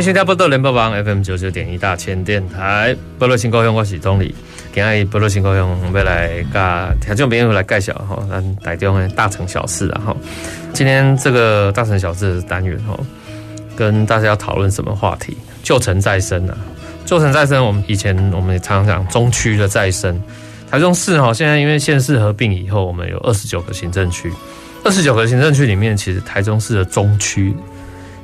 欢迎收听《宝岛联播网》FM 九九点一大千电台，宝岛新故乡，我是总理。今日宝岛新故乡，要来跟听众朋友来介绍哈，咱台中的大城小事啊哈。今天这个大城小事的单元哈，跟大家要讨论什么话题？旧城再生啊，旧城再生。我们以前我们也常常讲中区的再生。台中市哈，现在因为县市合并以后，我们有二十九个行政区，二十九个行政区里面，其实台中市的中区。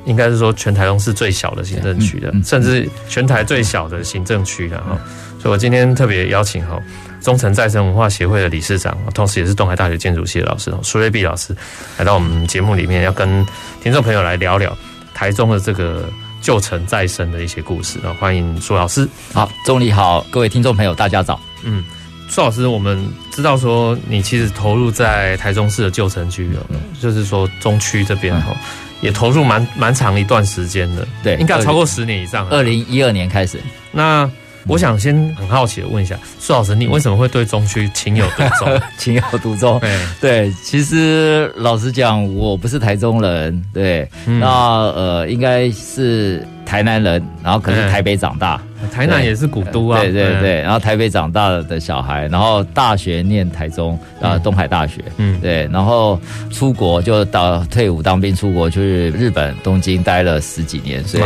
应该是说全台中市最小的行政区的，甚至全台最小的行政区的哈。所以我今天特别邀请哈中城再生文化协会的理事长，同时也是东海大学建筑系的老师苏瑞碧老师，来到我们节目里面，要跟听众朋友来聊聊台中的这个旧城再生的一些故事啊。欢迎苏老师。好，总理好，各位听众朋友大家早。嗯，苏老师，我们知道说你其实投入在台中市的旧城区，就是说中区这边哈。也投入蛮蛮长一段时间的，对，应该超过十年以上。二零一二年开始，那我想先很好奇的问一下苏老师，你为什么会对中区情有独钟？情有独钟，对，其实老实讲，我不是台中人，对，嗯、那呃，应该是台南人，然后可是台北长大。台南也是古都啊，对对对，然后台北长大的小孩，然后大学念台中，呃，东海大学，嗯，对，然后出国就到退伍当兵出国去日本东京待了十几年，所以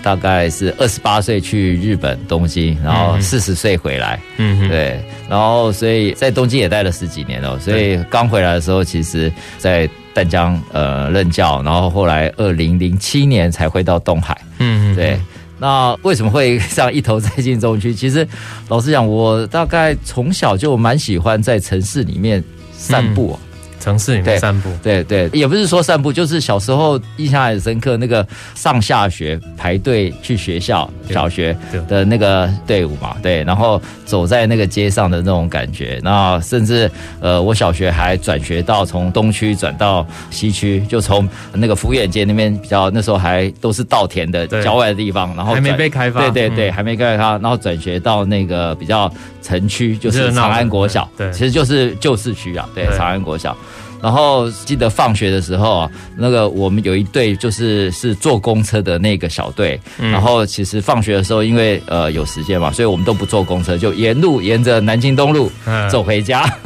大概是二十八岁去日本东京，然后四十岁回来，嗯，对，然后所以在东京也待了十几年了，所以刚回来的时候，其实在淡江呃任教，然后后来二零零七年才回到东海，嗯，对。那为什么会这样一头栽进中区？其实，老实讲，我大概从小就蛮喜欢在城市里面散步。城市里面散步，对对，对，也不是说散步，就是小时候印象很深刻，那个上下学排队去学校小学的那个队伍嘛，对，然后走在那个街上的那种感觉，那甚至呃，我小学还转学到从东区转到西区，就从那个福远街那边比较那时候还都是稻田的郊外的地方，然后还没被开发，对对对，还没开发，然后转学到那个比较城区，就是长安国小，对，其实就是旧市区啊，对，长安国小。然后记得放学的时候啊，那个我们有一队就是是坐公车的那个小队。然后其实放学的时候，因为呃有时间嘛，所以我们都不坐公车，就沿路沿着南京东路走回家。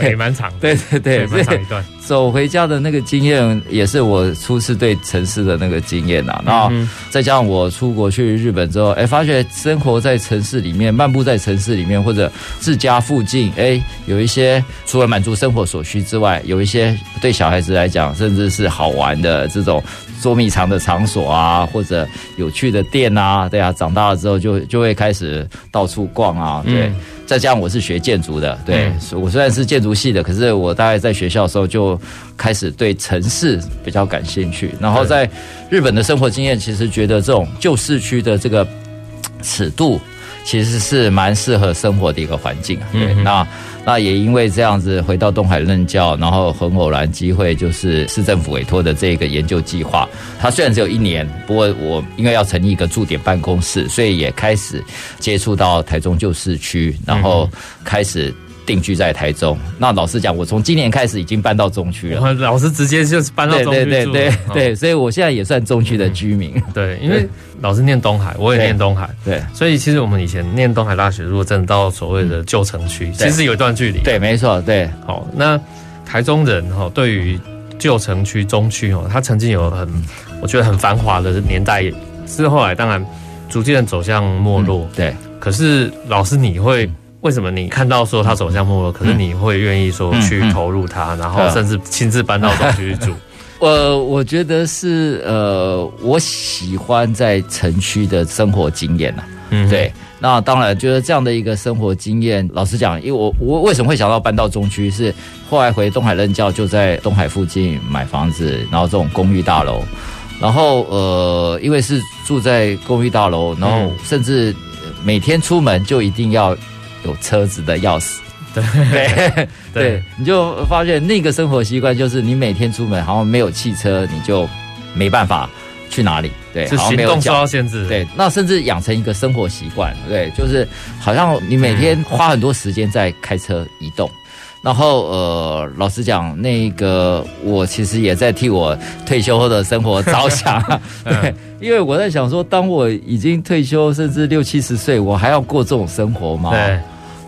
对，也蛮长的。对对对，蛮长一段。走回家的那个经验，也是我初次对城市的那个经验呐。然后再加上我出国去日本之后，哎，发觉生活在城市里面，漫步在城市里面，或者自家附近，哎，有一些除了满足生活所需之外，有一些对小孩子来讲，甚至是好玩的这种捉迷藏的场所啊，或者有趣的店啊，对啊，长大了之后就就会开始到处逛啊，对。再加上我是学建筑的，对，我虽然是建筑系的，可是我大概在学校的时候就开始对城市比较感兴趣。然后在日本的生活经验，其实觉得这种旧市区的这个尺度。其实是蛮适合生活的一个环境啊，对，那那也因为这样子回到东海任教，然后很偶然机会就是市政府委托的这个研究计划，它虽然只有一年，不过我因为要成立一个驻点办公室，所以也开始接触到台中旧市区，然后开始。定居在台中，那老实讲，我从今年开始已经搬到中区了。老师直接就是搬到中区。对对对对，对，所以我现在也算中区的居民。对，因为老师念东海，我也念东海。对，所以其实我们以前念东海大学，如果真的到所谓的旧城区，其实有一段距离。对，没错。对，好，那台中人哈，对于旧城区、中区哦，他曾经有很，我觉得很繁华的年代，是后来当然逐渐走向没落。对，可是老师你会。为什么你看到说他走向没落，可是你会愿意说去投入他，然后甚至亲自搬到中区去住？呃，我觉得是呃，我喜欢在城区的生活经验呐。嗯，对。那当然，觉得这样的一个生活经验，老实讲，因为我我为什么会想到搬到中区，是后来回东海任教，就在东海附近买房子，然后这种公寓大楼。然后呃，因为是住在公寓大楼，然后甚至每天出门就一定要有车子的钥匙。对 对对，你就发现那个生活习惯就是你每天出门好像没有汽车，你就没办法去哪里。对，是行动受到限制。对，那甚至养成一个生活习惯，对，就是好像你每天花很多时间在开车移动。嗯、然后呃，老实讲，那个我其实也在替我退休后的生活着想。对，因为我在想说，当我已经退休，甚至六七十岁，我还要过这种生活吗？对。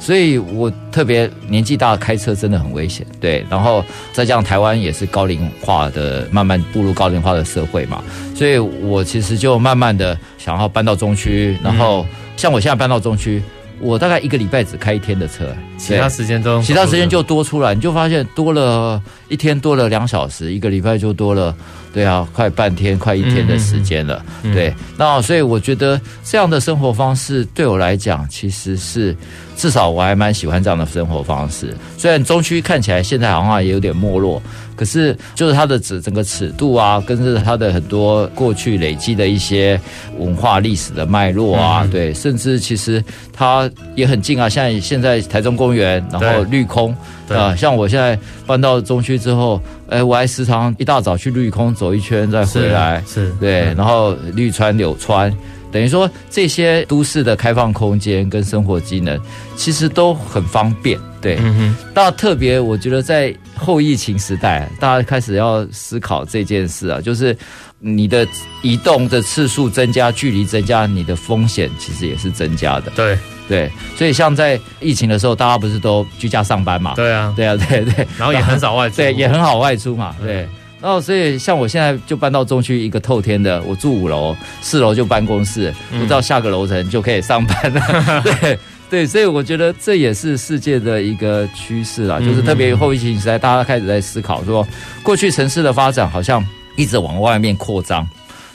所以我特别年纪大，开车真的很危险。对，然后再加上台湾也是高龄化的，慢慢步入高龄化的社会嘛，所以我其实就慢慢的想要搬到中区。然后像我现在搬到中区，我大概一个礼拜只开一天的车，其他时间中其他时间就多出来，你就发现多了一天多了两小时，一个礼拜就多了。对啊，快半天，快一天的时间了。嗯、对，那所以我觉得这样的生活方式对我来讲，其实是至少我还蛮喜欢这样的生活方式。虽然中区看起来现在好像也有点没落。可是，就是它的整整个尺度啊，跟着它的很多过去累积的一些文化历史的脉络啊，嗯、对，甚至其实它也很近啊。像现在台中公园，然后绿空啊，像我现在搬到中区之后，哎，我还时常一大早去绿空走一圈再回来，是，是对，然后绿川柳川。等于说，这些都市的开放空间跟生活机能，其实都很方便。对，嗯哼。那特别，我觉得在后疫情时代，大家开始要思考这件事啊，就是你的移动的次数增加，距离增加，你的风险其实也是增加的。对对，所以像在疫情的时候，大家不是都居家上班嘛？对啊，对啊，对对。然后也很少外出，对，也很好外出嘛，对。然后，所以像我现在就搬到中区一个透天的，我住五楼，四楼就办公室，不知道下个楼层就可以上班了。嗯、对对，所以我觉得这也是世界的一个趋势啦，就是特别后疫情时代，大家开始在思考说，过去城市的发展好像一直往外面扩张。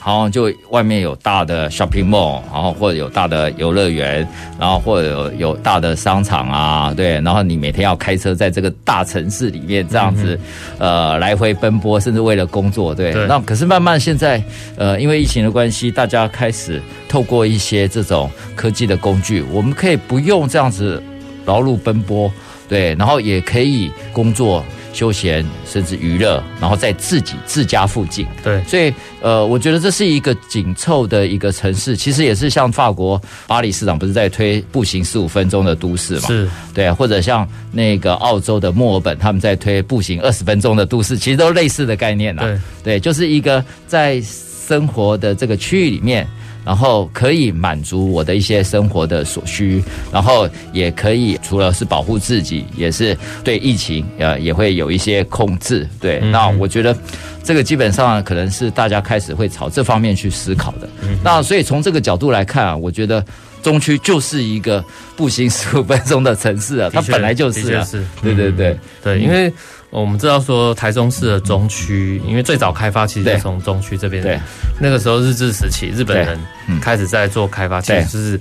然后就外面有大的 shopping mall，然后或者有大的游乐园，然后或者有有大的商场啊，对，然后你每天要开车在这个大城市里面这样子，呃，来回奔波，甚至为了工作，对。对。那可是慢慢现在，呃，因为疫情的关系，大家开始透过一些这种科技的工具，我们可以不用这样子劳碌奔波，对，然后也可以工作。休闲甚至娱乐，然后在自己自家附近，对，所以呃，我觉得这是一个紧凑的一个城市，其实也是像法国巴黎市长不是在推步行十五分钟的都市嘛，是。对，或者像那个澳洲的墨尔本，他们在推步行二十分钟的都市，其实都类似的概念呐，对，对，就是一个在生活的这个区域里面。然后可以满足我的一些生活的所需，然后也可以除了是保护自己，也是对疫情呃也会有一些控制。对，嗯、那我觉得这个基本上可能是大家开始会朝这方面去思考的。嗯、那所以从这个角度来看啊，我觉得中区就是一个步行十五分钟的城市啊，它本来就是啊，是对对对、嗯、对，因为。我们知道说台中市的中区，因为最早开发其实是从中区这边。对，那个时候日治时期，日本人开始在做开发，其实就是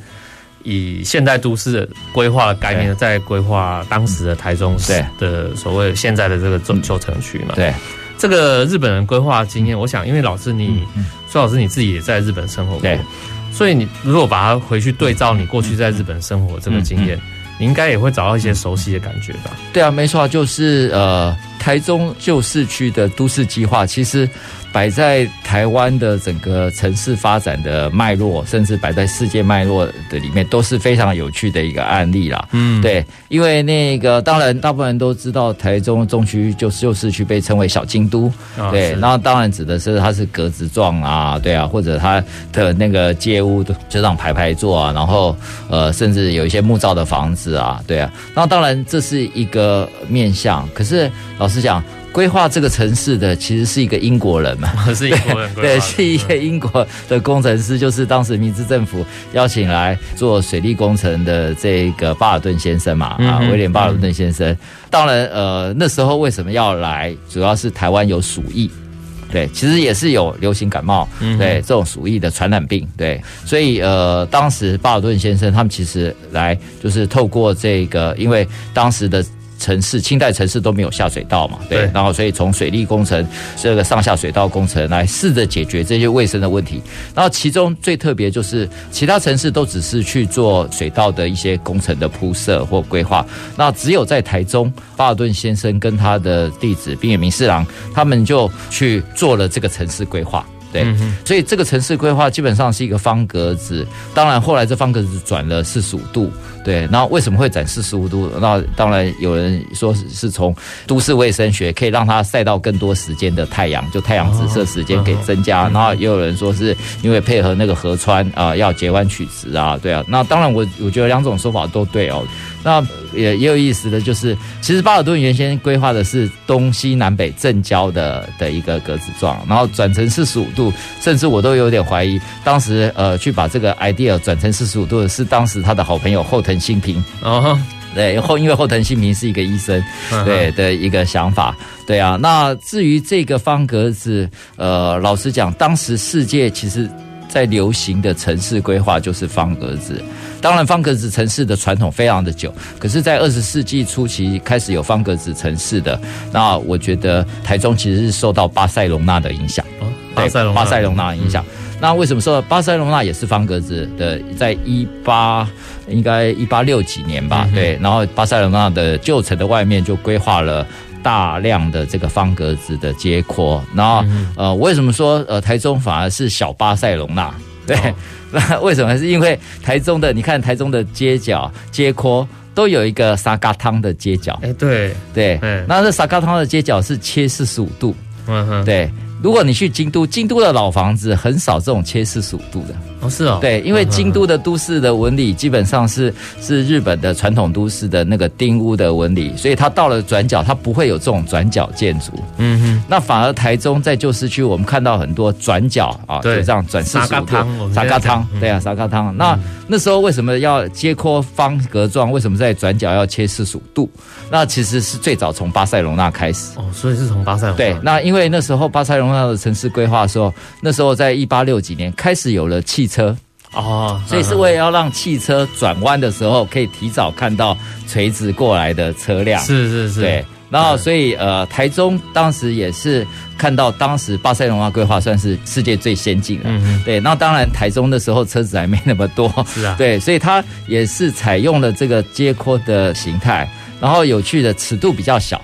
以现代都市的规划的概念，在规划当时的台中市的所谓现在的这个中旧城区嘛。对，这个日本人规划经验，我想，因为老师你，苏老师你自己也在日本生活过，所以你如果把它回去对照你过去在日本生活这个经验。你应该也会找到一些熟悉的感觉吧？对啊，没错，就是呃，台中旧市区的都市计划，其实。摆在台湾的整个城市发展的脉络，甚至摆在世界脉络的里面，都是非常有趣的一个案例啦。嗯，对，因为那个当然大部分人都知道，台中中区就是旧市区被称为小京都。哦、对，那当然指的是它是格子状啊，对啊，或者它的那个街屋就这样排排坐啊，然后呃，甚至有一些木造的房子啊，对啊。那当然这是一个面向，可是老实讲。规划这个城市的其实是一个英国人嘛，是英国人，对，是一个英国的工程师，就是当时明治政府邀请来做水利工程的这个巴尔顿先生嘛，啊，威廉巴尔顿先生。当然，呃，那时候为什么要来？主要是台湾有鼠疫，对，其实也是有流行感冒，对，这种鼠疫的传染病，对，所以呃，当时巴尔顿先生他们其实来就是透过这个，因为当时的。城市，清代城市都没有下水道嘛，对，对然后所以从水利工程这个上下水道工程来试着解决这些卫生的问题。然后其中最特别就是其他城市都只是去做水道的一些工程的铺设或规划，那只有在台中，巴尔顿先生跟他的弟子滨野明四郎他们就去做了这个城市规划。对，所以这个城市规划基本上是一个方格子。当然，后来这方格子转了四十五度。对，那为什么会转四十五度？那当然有人说是从都市卫生学，可以让它晒到更多时间的太阳，就太阳直射时间给增加。然后也有人说是因为配合那个河川啊，要截弯取直啊，对啊。那当然我我觉得两种说法都对哦。那也也有意思的就是，其实巴尔顿原先规划的是东西南北正交的的一个格子状，然后转成四十五度，甚至我都有点怀疑，当时呃去把这个 idea 转成四十五度的是当时他的好朋友后藤新平哦，对后因为后藤新平是一个医生，对的一个想法，对啊。那至于这个方格子，呃，老实讲，当时世界其实。在流行的城市规划就是方格子，当然方格子城市的传统非常的久，可是，在二十世纪初期开始有方格子城市的，那我觉得台中其实是受到巴塞隆纳的影响，巴塞隆巴塞隆纳影响。那为什么说巴塞隆纳也是方格子的？在一八应该一八六几年吧，对，然后巴塞隆纳的旧城的外面就规划了。大量的这个方格子的街廓，然后呃，为什么说呃台中反而是小巴塞隆纳？对，那为什么？是因为台中的你看台中的街角街廓都有一个沙嘎汤的街角，哎，对对，那这沙嘎汤的街角是切四十五度，嗯哼，对。如果你去京都，京都的老房子很少这种切四十五度的哦，是哦，对，因为京都的都市的纹理基本上是是日本的传统都市的那个町屋的纹理，所以它到了转角，它不会有这种转角建筑。嗯哼，那反而台中在旧市区，我们看到很多转角啊，就这样转四十五度，沙咖汤，对啊，沙咖汤。那那时候为什么要接阔方格状？为什么在转角要切四十五度？那其实是最早从巴塞隆纳开始哦，所以是从巴塞隆纳。对，那因为那时候巴塞隆纳的城市规划的时候，那时候在一八六几年开始有了汽车哦，所以是为了要让汽车转弯的时候可以提早看到垂直过来的车辆。是是是，对。然后所以呃，台中当时也是看到当时巴塞隆纳规划算是世界最先进的。嗯嗯。对，那当然台中的时候车子还没那么多。是啊。对，所以它也是采用了这个街廓的形态。然后有趣的尺度比较小，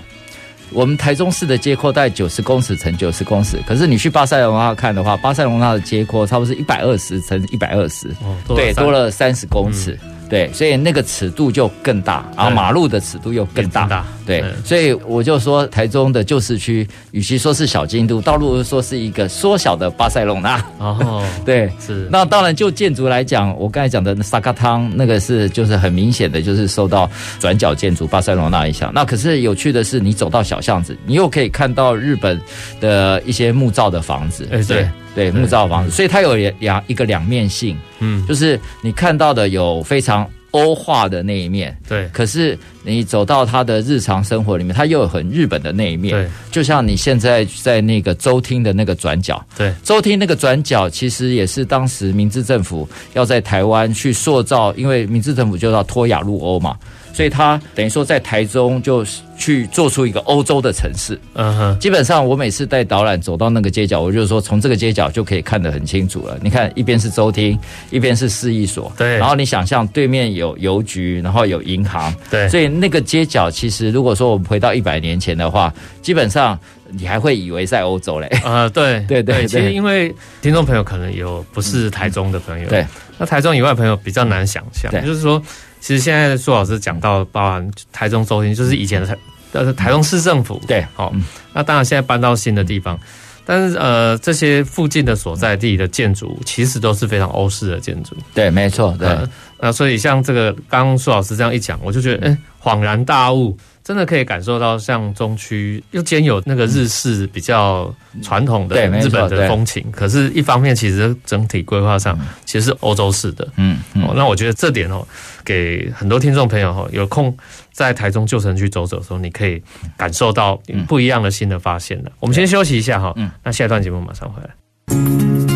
我们台中市的街廓大概九十公尺乘九十公尺，可是你去巴塞隆纳看的话，巴塞隆纳的街廓差不多是一百二十乘一百二十，对，多了三十公尺。嗯对，所以那个尺度就更大，然后马路的尺度又更大。大对，所以我就说台中的旧市区，与其说是小京都，倒不如说是一个缩小的巴塞隆纳。哦，对，是。那当然就建筑来讲，我刚才讲的萨卡汤那个是就是很明显的，就是受到转角建筑巴塞隆纳影响。那可是有趣的是，你走到小巷子，你又可以看到日本的一些木造的房子。哎，对。对木造房子，所以它有两一个两面性，嗯，就是你看到的有非常欧化的那一面，对，可是你走到他的日常生活里面，他又有很日本的那一面，对，就像你现在在那个周厅的那个转角，对，周厅那个转角其实也是当时明治政府要在台湾去塑造，因为明治政府就要脱亚入欧嘛。所以他等于说在台中就去做出一个欧洲的城市。嗯哼，基本上我每次带导览走到那个街角，我就是说从这个街角就可以看得很清楚了。你看一边是周厅，一边是市役所，对。然后你想象对面有邮局，然后有银行，对。所以那个街角其实如果说我们回到一百年前的话，基本上你还会以为在欧洲嘞。啊，对 对对。其实因为听众朋友可能有不是台中的朋友，对。那台中以外的朋友比较难想象，就是说。其实现在苏老师讲到，包含台中中心，就是以前的台呃台中市政府，对，好，那当然现在搬到新的地方，但是呃这些附近的所在地的建筑，其实都是非常欧式的建筑，对，没错，对，那所以像这个刚刚苏老师这样一讲，我就觉得哎恍然大悟。真的可以感受到，像中区又兼有那个日式比较传统的日本的风情，可是，一方面其实整体规划上其实是欧洲式的。嗯，哦，那我觉得这点哦，给很多听众朋友哈，有空在台中旧城区走走的时候，你可以感受到不一样的新的发现的。我们先休息一下哈，嗯，那下一段节目马上回来。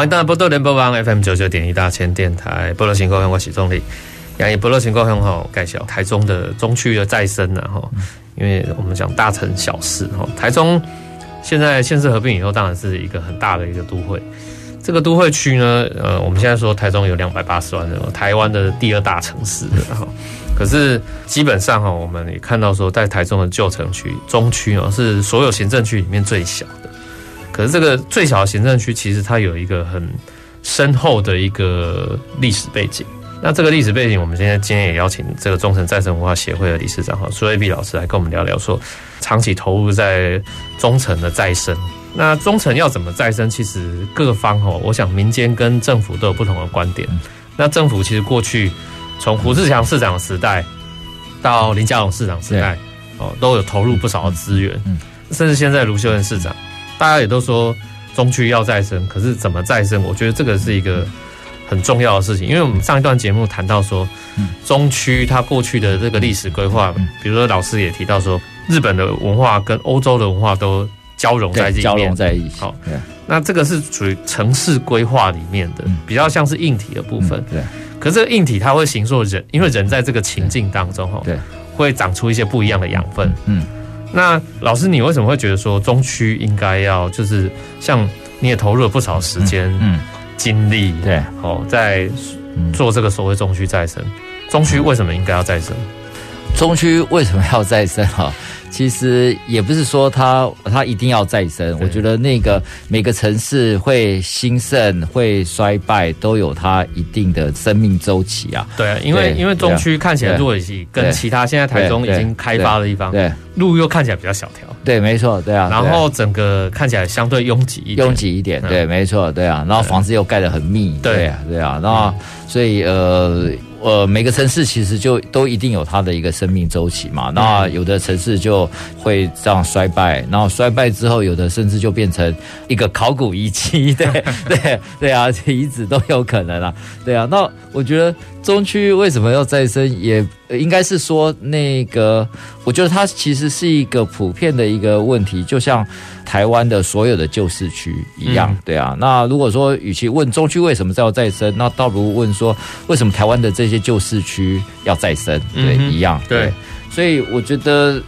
欢迎大家波多联播网 FM 九九点一大千电台，波多新故乡，我是总理。杨以波多新故乡哈，介绍台中的中区的再生呢哈，因为我们讲大城小市哈，台中现在县市合并以后，当然是一个很大的一个都会。这个都会区呢，呃，我们现在说台中有两百八十万人，台湾的第二大城市哈。可是基本上哈，我们也看到说，在台中的旧城区中区哦，是所有行政区里面最小的。可是这个最小的行政区，其实它有一个很深厚的一个历史背景。那这个历史背景，我们现在今天也邀请这个中诚再生文化协会的理事长哈苏瑞碧老师来跟我们聊聊，说长期投入在中诚的再生。那中诚要怎么再生？其实各方哈，我想民间跟政府都有不同的观点。那政府其实过去从胡志强市长的时代到林佳龙市长时代哦，都有投入不少的资源，甚至现在卢秀燕市长。大家也都说中区要再生，可是怎么再生？我觉得这个是一个很重要的事情，因为我们上一段节目谈到说，中区它过去的这个历史规划，比如说老师也提到说，日本的文化跟欧洲的文化都交融在一起，交融在一起。好，那这个是属于城市规划里面的，比较像是硬体的部分。对，可是这个硬体它会形塑人，因为人在这个情境当中，哈，对，会长出一些不一样的养分。嗯。那老师，你为什么会觉得说中区应该要就是像你也投入了不少时间、嗯，精力，对，哦，在做这个所谓中区再生，中区为什么应该要再生？中区为什么要再生？哈？其实也不是说它它一定要再生，我觉得那个每个城市会兴盛会衰败都有它一定的生命周期啊。对啊，因为因为中区看起来如果跟其他现在台中已经开发的地方，对路又看起来比较小条，对，没错，对啊。然后整个看起来相对拥挤一点，拥挤一点，对，没错，对啊。然后房子又盖得很密，对啊，对啊。然后所以呃。呃，每个城市其实就都一定有它的一个生命周期嘛。那有的城市就会这样衰败，然后衰败之后，有的甚至就变成一个考古遗迹，对 对对啊，遗址都有可能啊。对啊，那我觉得中区为什么要再生，也应该是说那个，我觉得它其实是一个普遍的一个问题，就像。台湾的所有的旧市区一样，对啊。那如果说，与其问中区为什么要再生，那倒不如问说，为什么台湾的这些旧市区要再生？对，一样。对，所以我觉得，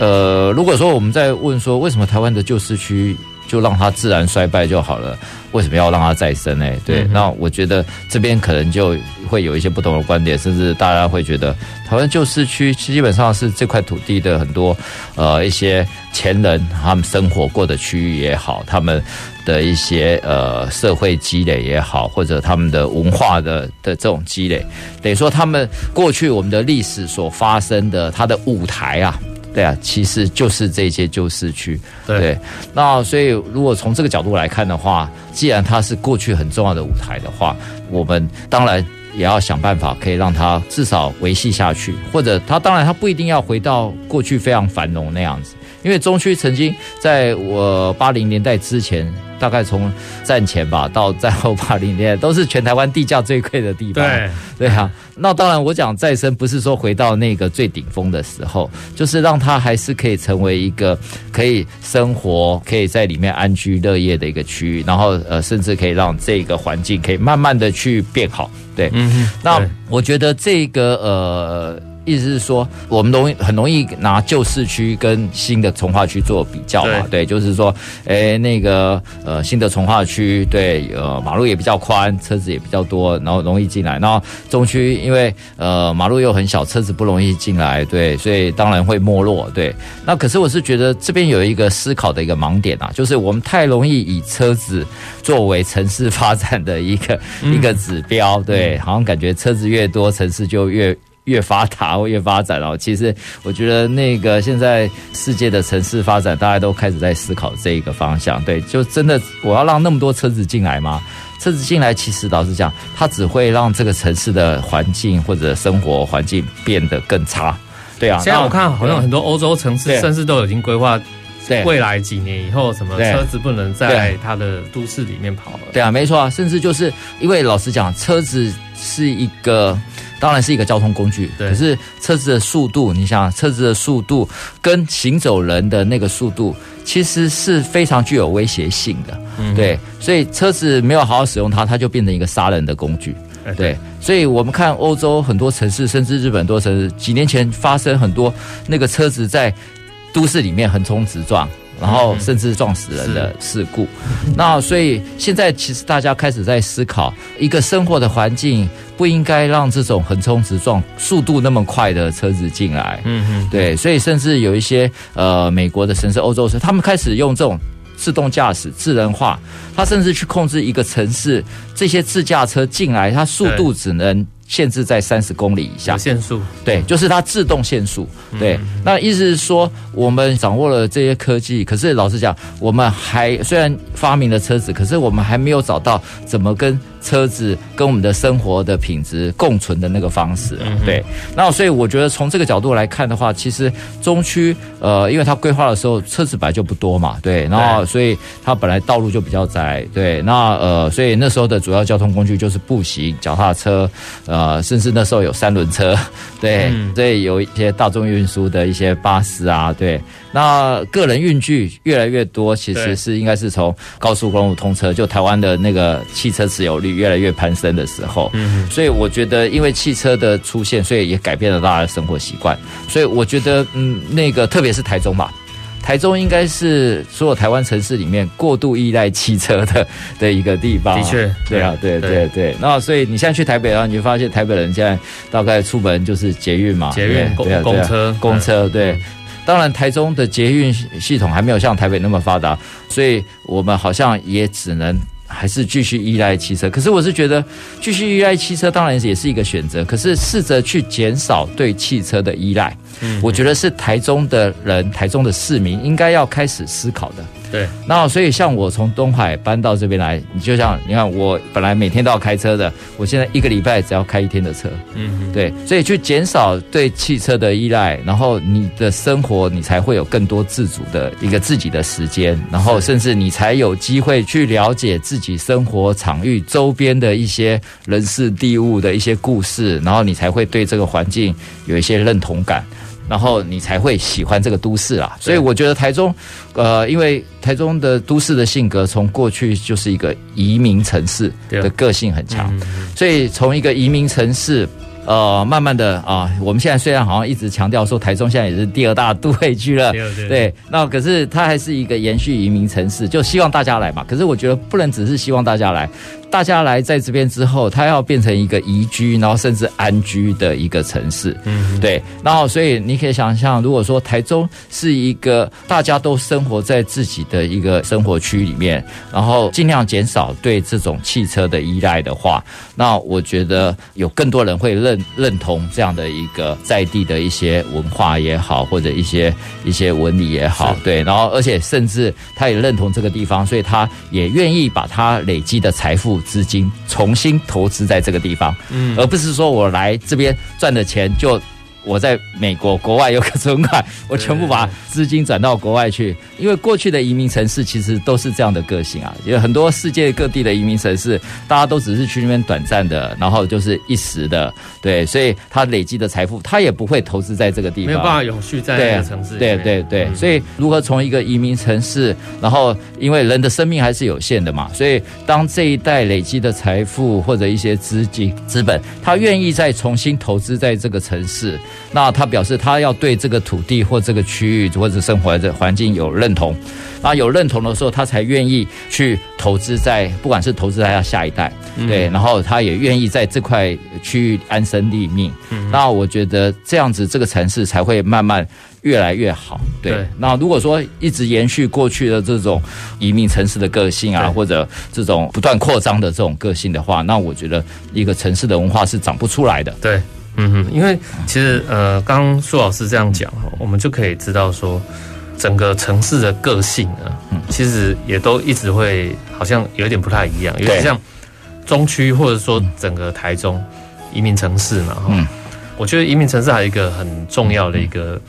呃，如果说我们在问说，为什么台湾的旧市区就让它自然衰败就好了？为什么要让它再生呢？对，那我觉得这边可能就会有一些不同的观点，甚至大家会觉得，台湾旧市区基本上是这块土地的很多呃一些。前人他们生活过的区域也好，他们的一些呃社会积累也好，或者他们的文化的的这种积累，等于说他们过去我们的历史所发生的它的舞台啊，对啊，其实就是这些旧市区。对，那所以如果从这个角度来看的话，既然它是过去很重要的舞台的话，我们当然也要想办法可以让它至少维系下去，或者它当然它不一定要回到过去非常繁荣那样子。因为中区曾经在我八零年代之前，大概从战前吧到战后八零年代，都是全台湾地价最贵的地方。对对啊，那当然我讲再生不是说回到那个最顶峰的时候，就是让它还是可以成为一个可以生活、可以在里面安居乐业的一个区域，然后呃，甚至可以让这个环境可以慢慢的去变好。对，嗯，那我觉得这个呃。意思是说，我们容易很容易拿旧市区跟新的从化区做比较嘛？对，对就是说，诶，那个呃，新的从化区，对，呃，马路也比较宽，车子也比较多，然后容易进来。然后中区因为呃马路又很小，车子不容易进来，对，所以当然会没落。对，那可是我是觉得这边有一个思考的一个盲点啊，就是我们太容易以车子作为城市发展的一个、嗯、一个指标，对，好像感觉车子越多，城市就越。越发达或 越发展哦。其实我觉得那个现在世界的城市发展，大家都开始在思考这一个方向。对，就真的我要让那么多车子进来吗？车子进来，其实老实讲，它只会让这个城市的环境或者生活环境变得更差。对啊，现在我看好像很多欧洲城市甚至都已经规划。对，未来几年以后，什么车子不能在它的都市里面跑了？对啊，没错啊，甚至就是因为老实讲，车子是一个，当然是一个交通工具，对。可是车子的速度，你想，车子的速度跟行走人的那个速度，其实是非常具有威胁性的。嗯，对。所以车子没有好好使用它，它就变成一个杀人的工具。对，对。所以我们看欧洲很多城市，甚至日本很多城市，几年前发生很多那个车子在。都市里面横冲直撞，然后甚至撞死人的事故。那所以现在其实大家开始在思考，一个生活的环境不应该让这种横冲直撞、速度那么快的车子进来。嗯嗯，对。所以甚至有一些呃美国的城市、欧洲城，他们开始用这种自动驾驶、智能化，他甚至去控制一个城市这些自驾车进来，它速度只能。限制在三十公里以下，限速，对，就是它自动限速，对。那意思是说，我们掌握了这些科技，可是老实讲，我们还虽然发明了车子，可是我们还没有找到怎么跟。车子跟我们的生活的品质共存的那个方式，对。那所以我觉得从这个角度来看的话，其实中区呃，因为它规划的时候车子本来就不多嘛，对。然后所以它本来道路就比较窄，对。那呃，所以那时候的主要交通工具就是步行、脚踏车，呃，甚至那时候有三轮车，对。所以有一些大众运输的一些巴士啊，对。那个人运具越来越多，其实是应该是从高速公路通车，就台湾的那个汽车持有率越来越攀升的时候。嗯，所以我觉得，因为汽车的出现，所以也改变了大家的生活习惯。所以我觉得，嗯，那个特别是台中吧，台中应该是所有台湾城市里面过度依赖汽车的的一个地方。的确，对啊，对对对。那所以你现在去台北的话，你就发现台北人现在大概出门就是捷运嘛，捷运、公公车、公车，对。当然，台中的捷运系统还没有像台北那么发达，所以我们好像也只能还是继续依赖汽车。可是我是觉得，继续依赖汽车当然也是一个选择。可是试着去减少对汽车的依赖，我觉得是台中的人、台中的市民应该要开始思考的。对，那所以像我从东海搬到这边来，你就像你看，我本来每天都要开车的，我现在一个礼拜只要开一天的车。嗯，对，所以去减少对汽车的依赖，然后你的生活你才会有更多自主的一个自己的时间，然后甚至你才有机会去了解自己生活场域周边的一些人事地物的一些故事，然后你才会对这个环境有一些认同感。然后你才会喜欢这个都市啊，所以我觉得台中，呃，因为台中的都市的性格从过去就是一个移民城市的个性很强，所以从一个移民城市。呃，慢慢的啊，我们现在虽然好像一直强调说台中现在也是第二大都会区了，对，对，对，对，那可是它还是一个延续移民城市，就希望大家来嘛。可是我觉得不能只是希望大家来，大家来在这边之后，它要变成一个宜居，然后甚至安居的一个城市。嗯，对。然后所以你可以想象，如果说台中是一个大家都生活在自己的一个生活区里面，然后尽量减少对这种汽车的依赖的话，那我觉得有更多人会认。认 认同这样的一个在地的一些文化也好，或者一些一些纹理也好，对，然后而且甚至他也认同这个地方，所以他也愿意把他累积的财富资金重新投资在这个地方，嗯，而不是说我来这边赚的钱就。我在美国国外有个存款，我全部把资金转到国外去。因为过去的移民城市其实都是这样的个性啊，有很多世界各地的移民城市，大家都只是去那边短暂的，然后就是一时的，对，所以他累积的财富，他也不会投资在这个地方，没有办法永续在这个城市。对对对，所以如何从一个移民城市，然后因为人的生命还是有限的嘛，所以当这一代累积的财富或者一些资金资本，他愿意再重新投资在这个城市。那他表示，他要对这个土地或这个区域或者生活的环境有认同，那有认同的时候，他才愿意去投资在，不管是投资在他下一代，对，然后他也愿意在这块区域安身立命。那我觉得这样子，这个城市才会慢慢越来越好。对，那如果说一直延续过去的这种移民城市的个性啊，或者这种不断扩张的这种个性的话，那我觉得一个城市的文化是长不出来的。对。嗯哼，因为其实呃，刚刚苏老师这样讲哈，我们就可以知道说，整个城市的个性呢，其实也都一直会好像有一点不太一样，有点像中区或者说整个台中移民城市嘛哈。嗯，我觉得移民城市还有一个很重要的一个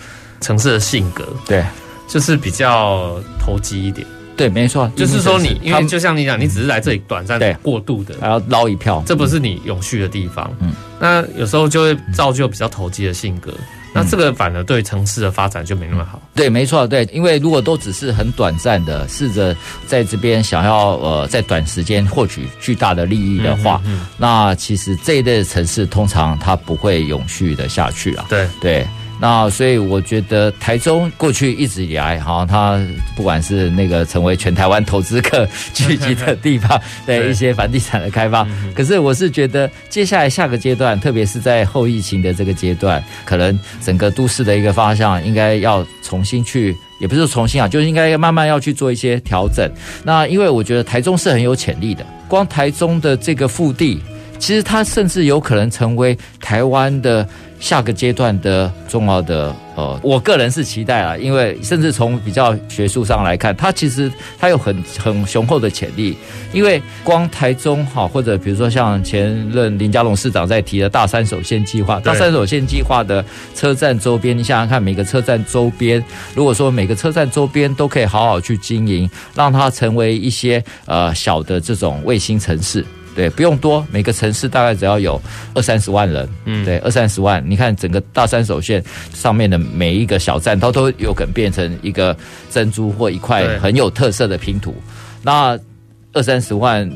城市的性格，对，就是比较投机一点。对，没错，就是说你，因为就像你讲，你只是来这里短暂过渡的，还要捞一票，这不是你永续的地方。嗯，那有时候就会造就比较投机的性格，那这个反而对城市的发展就没那么好。对，没错，对，因为如果都只是很短暂的，试着在这边想要呃在短时间获取巨大的利益的话，嗯嗯嗯，那其实这一类的城市通常它不会永续的下去啊。对对。那所以我觉得台中过去一直以来，哈，它不管是那个成为全台湾投资客聚集的地方，对一些房地产的开发，可是我是觉得接下来下个阶段，特别是在后疫情的这个阶段，可能整个都市的一个方向应该要重新去，也不是重新啊，就是应该要慢慢要去做一些调整。那因为我觉得台中是很有潜力的，光台中的这个腹地，其实它甚至有可能成为台湾的。下个阶段的重要的呃，我个人是期待啊，因为甚至从比较学术上来看，它其实它有很很雄厚的潜力。因为光台中哈，或者比如说像前任林佳龙市长在提的大三手线计划，大三手线计划的车站周边，你想想看，每个车站周边，如果说每个车站周边都可以好好去经营，让它成为一些呃小的这种卫星城市。对，不用多，每个城市大概只要有二三十万人，嗯，对，二三十万，你看整个大三手线上面的每一个小站，它都有可能变成一个珍珠或一块很有特色的拼图。那二三十万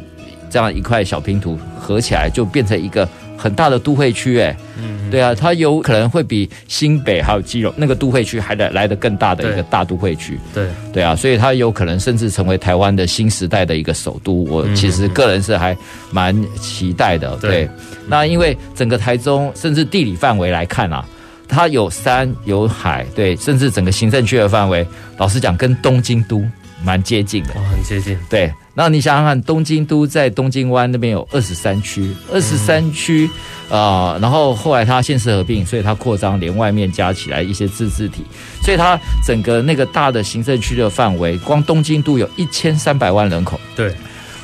这样一块小拼图合起来，就变成一个很大的都会区，哎，嗯，对啊，它有可能会比新北还有基隆那个都会区还得来的更大的一个大都会区，对，对啊，所以它有可能甚至成为台湾的新时代的一个首都。我其实个人是还蛮期待的，对。那因为整个台中，甚至地理范围来看啊，它有山有海，对，甚至整个行政区的范围，老实讲跟东京都蛮接近的，哦，很接近，对。那你想想看，东京都在东京湾那边有二十三区，二十三区啊，然后后来它县市合并，所以它扩张，连外面加起来一些自治体，所以它整个那个大的行政区的范围，光东京都有一千三百万人口，对，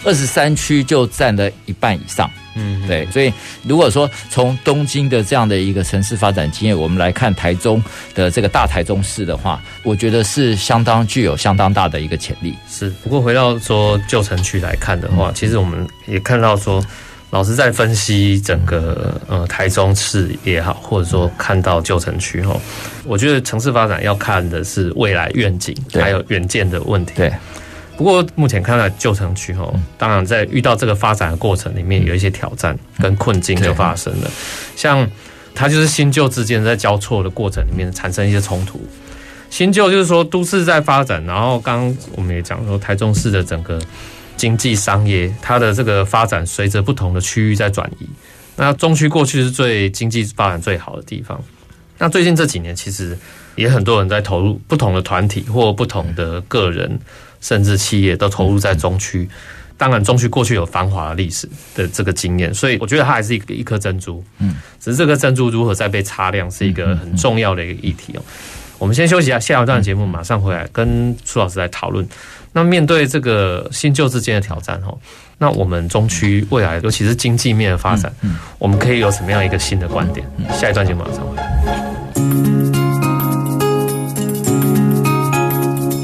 二十三区就占了一半以上。嗯，对，所以如果说从东京的这样的一个城市发展经验，我们来看台中的这个大台中市的话，我觉得是相当具有相当大的一个潜力。是，不过回到说旧城区来看的话，其实我们也看到说，老师在分析整个呃台中市也好，或者说看到旧城区哈，我觉得城市发展要看的是未来愿景，还有远见的问题。对。不过目前看来旧城区哦，当然在遇到这个发展的过程里面，有一些挑战跟困境就发生了。像它就是新旧之间在交错的过程里面产生一些冲突。新旧就是说都市在发展，然后刚刚我们也讲说台中市的整个经济商业，它的这个发展随着不同的区域在转移。那中区过去是最经济发展最好的地方，那最近这几年其实也很多人在投入，不同的团体或不同的个人。甚至企业都投入在中区，当然中区过去有繁华的历史的这个经验，所以我觉得它还是一个一颗珍珠。嗯，只是这颗珍珠如何再被擦亮，是一个很重要的一个议题哦。我们先休息一下，下一段节目马上回来跟苏老师来讨论。那面对这个新旧之间的挑战哦，那我们中区未来尤其是经济面的发展，我们可以有什么样一个新的观点？下一段节目马上回来。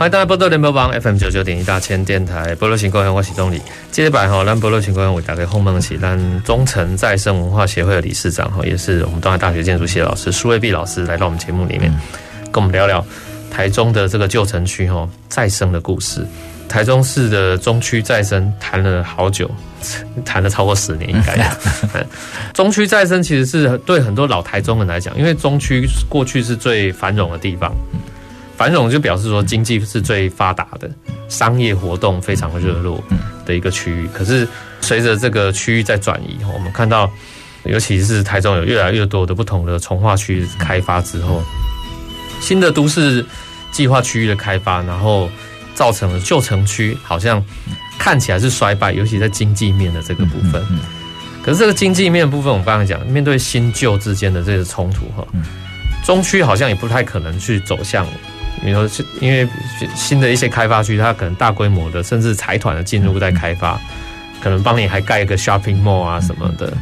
欢迎大家波多联播网 FM 九九点一大千电台，波多新故乡我是东里。接着摆哈，咱波多新故乡为大家访问的是咱中诚再生文化协会的理事长哈，也是我们东海大学建筑系的老师苏卫碧老师来到我们节目里面，跟我们聊聊台中的这个旧城区哈再生的故事。台中市的中区再生谈了好久，谈了超过十年应该。中区再生其实是对很多老台中人来讲，因为中区过去是最繁荣的地方，繁荣就表示说经济是最发达的，商业活动非常热络的一个区域。可是随着这个区域在转移，我们看到，尤其是台中有越来越多的不同的从化区开发之后，新的都市计划区域的开发，然后。造成了旧城区好像看起来是衰败，尤其在经济面的这个部分。可是这个经济面的部分，我们刚才讲，面对新旧之间的这个冲突哈，中区好像也不太可能去走向，比如说，因为新的一些开发区，它可能大规模的，甚至财团的进入在开发，可能帮你还盖一个 shopping mall 啊什么的，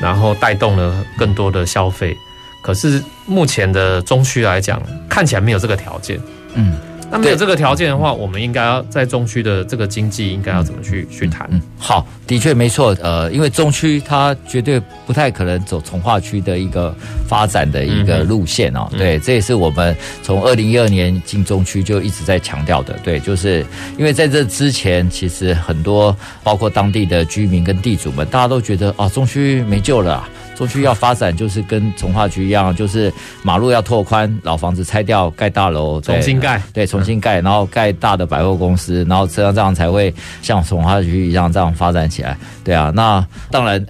然后带动了更多的消费。可是目前的中区来讲，看起来没有这个条件。嗯。那没有这个条件的话，我们应该要在中区的这个经济应该要怎么去去谈？好，的确没错。呃，因为中区它绝对不太可能走从化区的一个发展的一个路线哦。对，这也是我们从二零一二年进中区就一直在强调的。对，就是因为在这之前，其实很多包括当地的居民跟地主们，大家都觉得啊，中区没救了。中区要发展，就是跟从化区一样，就是马路要拓宽，老房子拆掉，盖大楼，重新盖，对，重新盖，然后盖大的百货公司，然后这样这样才会像从化区一样这样发展起来。对啊，那当然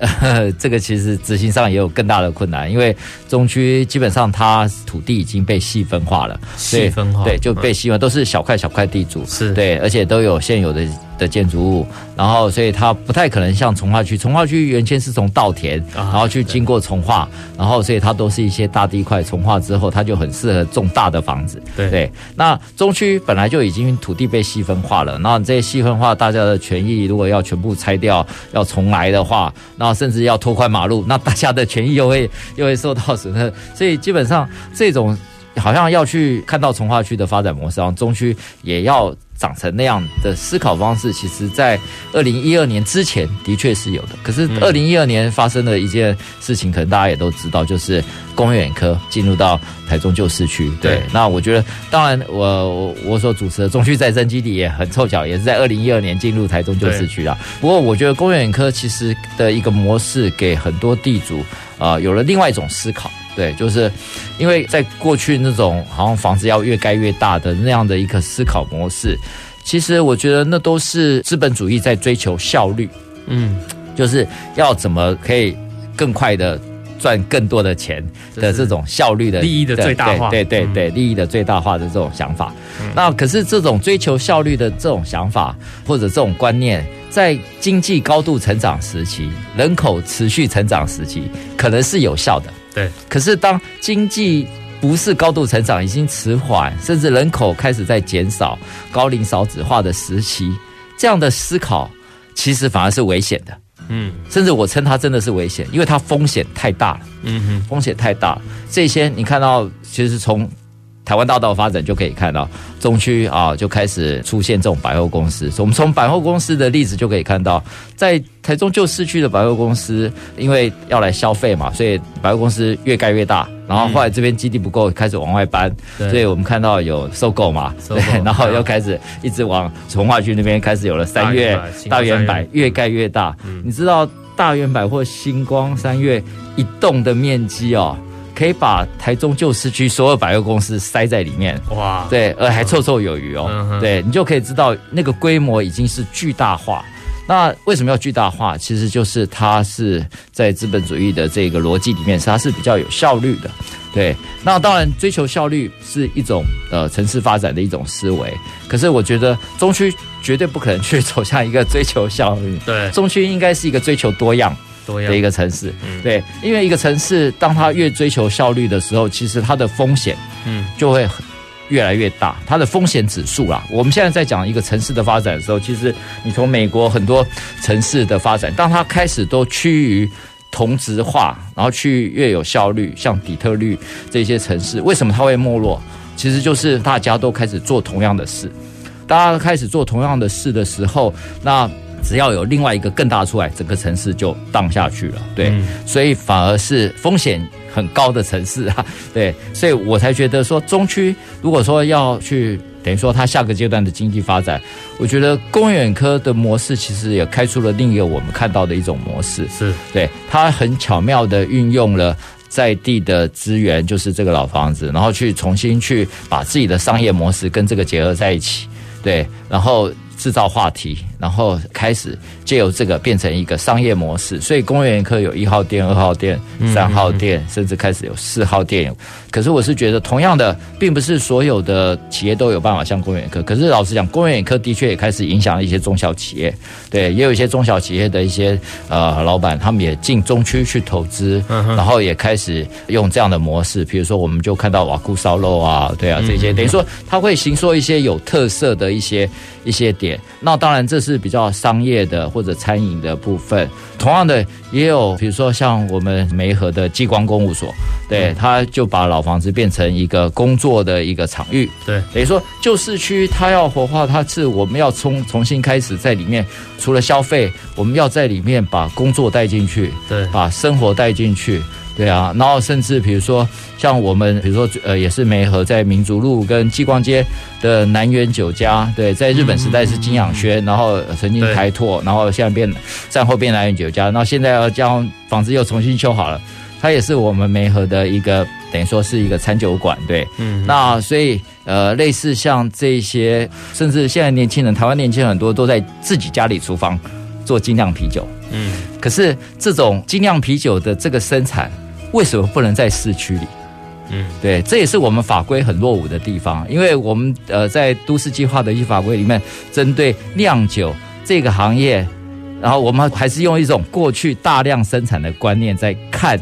这个其实执行上也有更大的困难，因为中区基本上它土地已经被细分化了，细分化，对，就被细分，都是小块小块地主，是对，而且都有现有的。的建筑物，然后所以它不太可能像从化区，从化区原先是从稻田，然后去经过从化，然后所以它都是一些大地块，从化之后它就很适合种大的房子。对对，那中区本来就已经土地被细分化了，那这些细分化大家的权益如果要全部拆掉，要重来的话，那甚至要拓宽马路，那大家的权益又会又会受到损害，所以基本上这种好像要去看到从化区的发展模式，然后中区也要。长成那样的思考方式，其实，在二零一二年之前的确是有的。可是，二零一二年发生的一件事情，可能大家也都知道，就是公园眼科进入到台中旧市区。对，那我觉得，当然我，我我所主持的中区再生基地也很凑巧，也是在二零一二年进入台中旧市区啦。不过，我觉得公园眼科其实的一个模式，给很多地主啊、呃，有了另外一种思考。对，就是因为在过去那种好像房子要越盖越大的那样的一个思考模式，其实我觉得那都是资本主义在追求效率，嗯，就是要怎么可以更快的赚更多的钱的这种效率的利益的最大化，对对对，利益的最大化的这种想法。那可是这种追求效率的这种想法或者这种观念，在经济高度成长时期、人口持续成长时期，可能是有效的。对，可是当经济不是高度成长，已经迟缓，甚至人口开始在减少、高龄少子化的时期，这样的思考其实反而是危险的。嗯，甚至我称它真的是危险，因为它风险太大了。嗯哼，风险太大了。这些你看到，其实从台湾大道发展就可以看到，中区啊就开始出现这种百货公司。我们从百货公司的例子就可以看到，在台中旧市区的百货公司，因为要来消费嘛，所以百货公司越盖越大。然后后来这边基地不够，开始往外搬。所以我们看到有 SOGO 嘛，对，然后又开始一直往从化区那边开始有了三月、大圆百，越盖越大。你知道大圆百或星光三月一栋的面积哦？可以把台中旧市区所有百货公司塞在里面，哇，对，而还绰绰有余哦，嗯、对，你就可以知道那个规模已经是巨大化。那为什么要巨大化？其实就是它是在资本主义的这个逻辑里面，它是比较有效率的。对，那当然追求效率是一种呃城市发展的一种思维，可是我觉得中区绝对不可能去走向一个追求效率，对，中区应该是一个追求多样。的一个城市，对，因为一个城市，当它越追求效率的时候，其实它的风险，嗯，就会越来越大。它的风险指数啦，我们现在在讲一个城市的发展的时候，其实你从美国很多城市的发展，当它开始都趋于同质化，然后去越有效率，像底特律这些城市，为什么它会没落？其实就是大家都开始做同样的事，大家开始做同样的事的时候，那。只要有另外一个更大出来，整个城市就荡下去了。对，嗯、所以反而是风险很高的城市啊。对，所以我才觉得说，中区如果说要去等于说它下个阶段的经济发展，我觉得公园科的模式其实也开出了另一个我们看到的一种模式，是对它很巧妙的运用了在地的资源，就是这个老房子，然后去重新去把自己的商业模式跟这个结合在一起，对，然后。制造话题，然后开始借由这个变成一个商业模式，所以公园眼科有一号店、二号店、三号店，嗯嗯嗯甚至开始有四号店。可是我是觉得，同样的，并不是所有的企业都有办法像公园眼科。可是老实讲，公园眼科的确也开始影响了一些中小企业，对，也有一些中小企业的一些呃老板，他们也进中区去投资，然后也开始用这样的模式。比如说，我们就看到瓦库烧肉啊，对啊，这些等于说他会行说一些有特色的一些一些点。那当然，这是比较商业的或者餐饮的部分。同样的，也有比如说像我们梅河的激光公务所，对，他就把老房子变成一个工作的一个场域。对，等于说旧市区它要活化，它是我们要重重新开始在里面，除了消费，我们要在里面把工作带进去，对，把生活带进去。对啊，然后甚至比如说像我们，比如说呃，也是梅河在民族路跟激光街的南园酒家，对，在日本时代是金养轩，然后曾经开拓，然后现在变战后变南园酒家，然后现在要将房子又重新修好了，它也是我们梅河的一个等于说是一个餐酒馆，对，嗯，那所以呃，类似像这些，甚至现在年轻人，台湾年轻人很多都在自己家里厨房做精酿啤酒，嗯，可是这种精酿啤酒的这个生产。为什么不能在市区里？嗯，对，这也是我们法规很落伍的地方。因为我们呃在都市计划的一些法规里面，针对酿酒这个行业，然后我们还是用一种过去大量生产的观念在看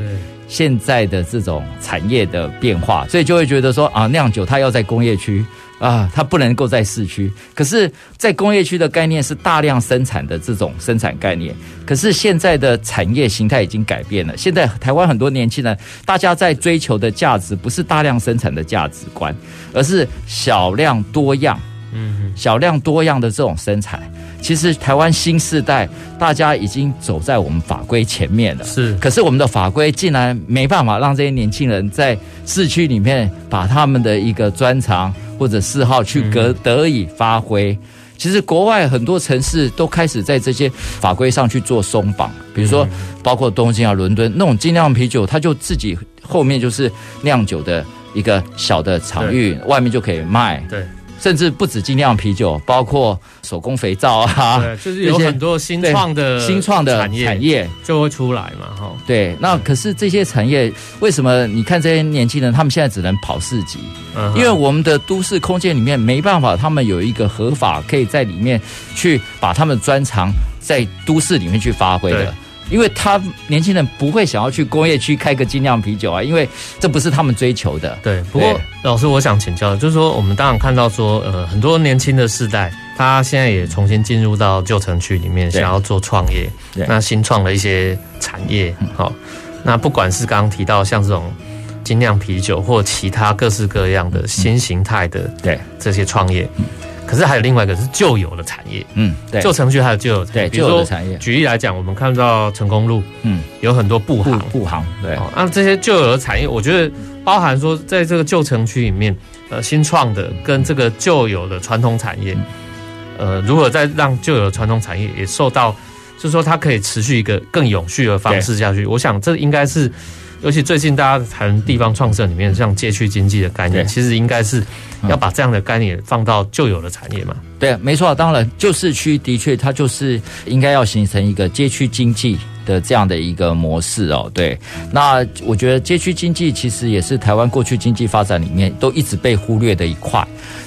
现在的这种产业的变化，所以就会觉得说啊，酿酒它要在工业区。啊，它不能够在市区，可是，在工业区的概念是大量生产的这种生产概念。可是现在的产业形态已经改变了。现在台湾很多年轻人，大家在追求的价值不是大量生产的价值观，而是小量多样。嗯，小量多样的这种生产，其实台湾新时代大家已经走在我们法规前面了。是，可是我们的法规竟然没办法让这些年轻人在市区里面把他们的一个专长。或者嗜好去得得以发挥，其实国外很多城市都开始在这些法规上去做松绑，比如说包括东京啊、伦敦那种精酿啤酒，它就自己后面就是酿酒的一个小的场域，外面就可以卖。对。甚至不止精酿啤酒，包括手工肥皂啊，对，就是有很多新创的新创的产业就会出来嘛，哈。对，那可是这些产业为什么？你看这些年轻人，他们现在只能跑市集，嗯，因为我们的都市空间里面没办法，他们有一个合法可以在里面去把他们专长在都市里面去发挥的。因为他年轻人不会想要去工业区开个精酿啤酒啊，因为这不是他们追求的。对，不过老师，我想请教，就是说我们当然看到说，呃，很多年轻的世代，他现在也重新进入到旧城区里面，想要做创业，那新创了一些产业，好，那不管是刚刚提到像这种精酿啤酒，或其他各式各样的新形态的，对。这些创业。可是还有另外一个是旧有的产业，嗯，对，旧城区还有旧有产业，对，旧有的产业。举例来讲，我们看到成功路，嗯，有很多布行，布行，对。那这些旧有的产业，我觉得包含说，在这个旧城区里面，呃，新创的跟这个旧有的传统产业，呃，如何再让旧有的传统产业也受到，就是说它可以持续一个更永续的方式下去。我想这应该是。尤其最近大家谈地方创生里面，像街区经济的概念，其实应该是要把这样的概念放到旧有的产业嘛。对，没错，当然旧市区的确它就是应该要形成一个街区经济的这样的一个模式哦。对，那我觉得街区经济其实也是台湾过去经济发展里面都一直被忽略的一块。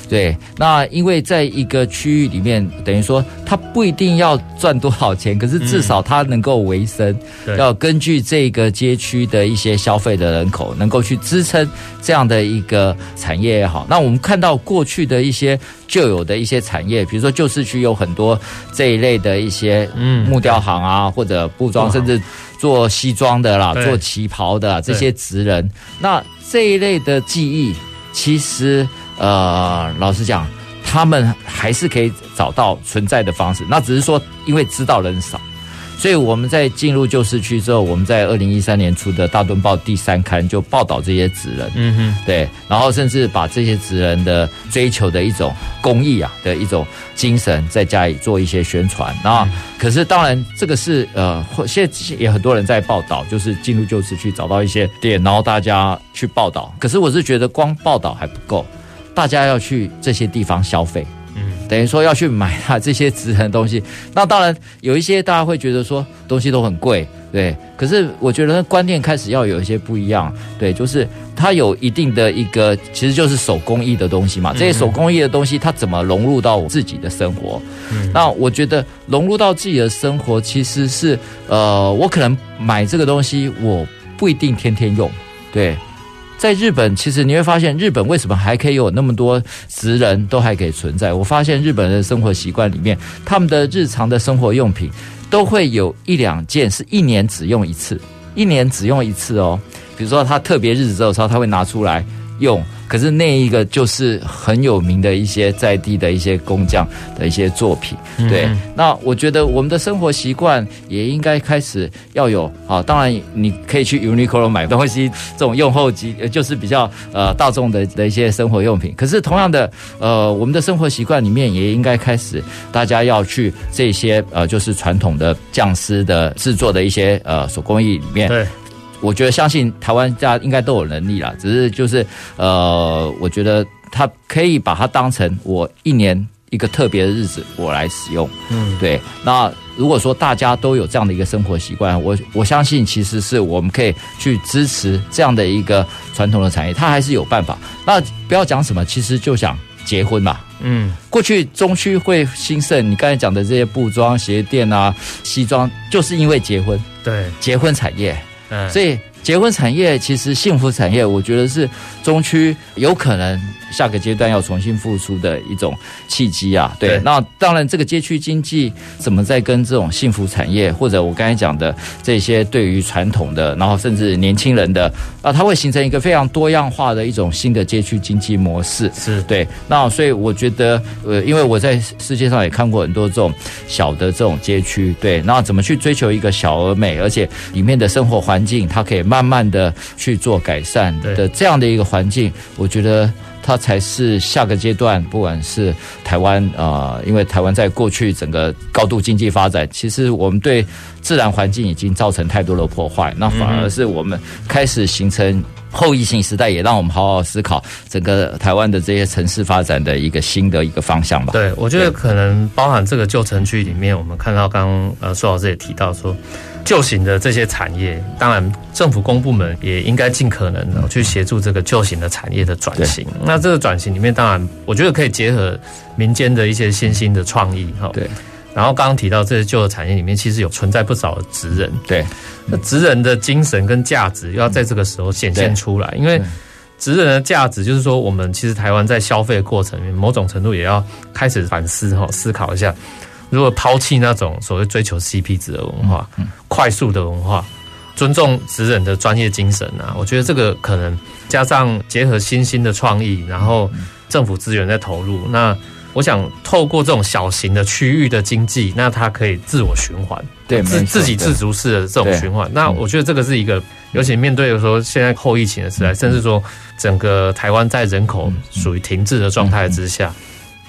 对，那因为在一个区域里面，等于说它不一定要赚多少钱，可是至少它能够维生。嗯、要根据这个街区的一些消费的人口，能够去支撑这样的一个产业也好。那我们看到过去的一些旧有的一些产业，比如说旧市区有很多这一类的一些嗯木雕行啊，或者布庄，甚至做西装的啦，做旗袍的这些职人，那这一类的技艺其实。呃，老实讲，他们还是可以找到存在的方式。那只是说，因为知道人少，所以我们在进入旧市区之后，我们在二零一三年出的《大墩报》第三刊就报道这些职人，嗯哼，对，然后甚至把这些职人的追求的一种公益啊的一种精神，在家里做一些宣传。然后，可是当然这个是呃，现在也很多人在报道，就是进入旧市区找到一些店，然后大家去报道。可是我是觉得光报道还不够，大家要去这些地方消费。嗯等于说要去买它这些值钱的东西，那当然有一些大家会觉得说东西都很贵，对。可是我觉得观念开始要有一些不一样，对，就是它有一定的一个，其实就是手工艺的东西嘛。这些手工艺的东西，它怎么融入到我自己的生活？嗯那我觉得融入到自己的生活，其实是呃，我可能买这个东西，我不一定天天用，对。在日本，其实你会发现，日本为什么还可以有那么多职人都还可以存在？我发现日本人的生活习惯里面，他们的日常的生活用品都会有一两件是一年只用一次，一年只用一次哦。比如说他特别日子的时候，他会拿出来用。可是那一个就是很有名的一些在地的一些工匠的一些作品，对。那我觉得我们的生活习惯也应该开始要有啊。当然你可以去 Uniqlo 买东西，这种用后级就是比较呃大众的的一些生活用品。可是同样的呃，我们的生活习惯里面也应该开始大家要去这些呃就是传统的匠师的制作的一些呃手工艺里面。对。我觉得相信台湾家应该都有能力啦，只是就是呃，我觉得他可以把它当成我一年一个特别的日子，我来使用。嗯，对。那如果说大家都有这样的一个生活习惯，我我相信其实是我们可以去支持这样的一个传统的产业，它还是有办法。那不要讲什么，其实就想结婚嘛。嗯，过去中区会兴盛，你刚才讲的这些布装、鞋店啊、西装，就是因为结婚。对，结婚产业。所以，结婚产业其实幸福产业，我觉得是中区有可能下个阶段要重新复苏的一种契机啊。对，那当然，这个街区经济怎么在跟这种幸福产业，或者我刚才讲的这些对于传统的，然后甚至年轻人的啊，它会形成一个非常多样化的一种新的街区经济模式。是对。那所以我觉得，呃，因为我在世界上也看过很多这种小的这种街区，对，那怎么去追求一个小而美，而且里面的生活环境它可以慢慢的去做改善的这样的一个环境，我觉得。它才是下个阶段，不管是台湾啊、呃，因为台湾在过去整个高度经济发展，其实我们对自然环境已经造成太多的破坏，那反而是我们开始形成后疫情时代，也让我们好好思考整个台湾的这些城市发展的一个新的一个方向吧。对，我觉得可能包含这个旧城区里面，我们看到刚刚呃苏老师也提到说。旧型的这些产业，当然政府公部门也应该尽可能的去协助这个旧型的产业的转型。那这个转型里面，当然我觉得可以结合民间的一些新兴的创意哈。对。然后刚刚提到这些旧的产业里面，其实有存在不少的职人。对。那职人的精神跟价值要在这个时候显现出来，因为职人的价值就是说，我们其实台湾在消费的过程里面，某种程度也要开始反思哈，思考一下。如果抛弃那种所谓追求 CP 值的文化，快速的文化，尊重职人的专业精神啊，我觉得这个可能加上结合新兴的创意，然后政府资源在投入，那我想透过这种小型的区域的经济，那它可以自我循环，对，自自给自足式的这种循环。那我觉得这个是一个，尤其面对说现在后疫情的时代，甚至说整个台湾在人口属于停滞的状态之下。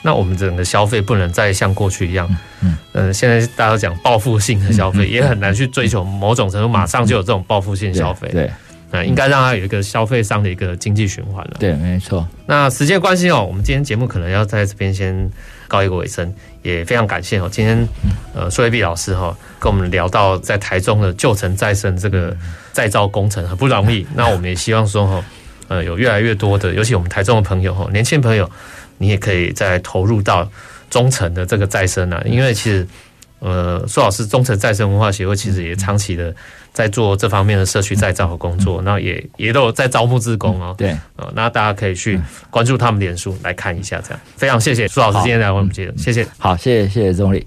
那我们整个消费不能再像过去一样，嗯，呃，现在大家讲报复性的消费，也很难去追求某种程度马上就有这种报复性消费，对，啊，应该让它有一个消费上的一个经济循环了。对，没错。那时间关系哦，我们今天节目可能要在这边先告一个尾声，也非常感谢哦，今天呃苏卫弼老师哈跟我们聊到在台中的旧城再生这个再造工程很不容易，那我们也希望说哈，呃，有越来越多的，尤其我们台中的朋友哈，年轻朋友。你也可以再投入到中城的这个再生啊，因为其实，呃，苏老师中城再生文化协会其实也长期的在做这方面的社区再造和工作，那也也都有在招募志工哦。对，那大家可以去关注他们脸书来看一下，这样。非常谢谢苏老师今天来我们节目，谢谢，好，谢谢谢谢宗理。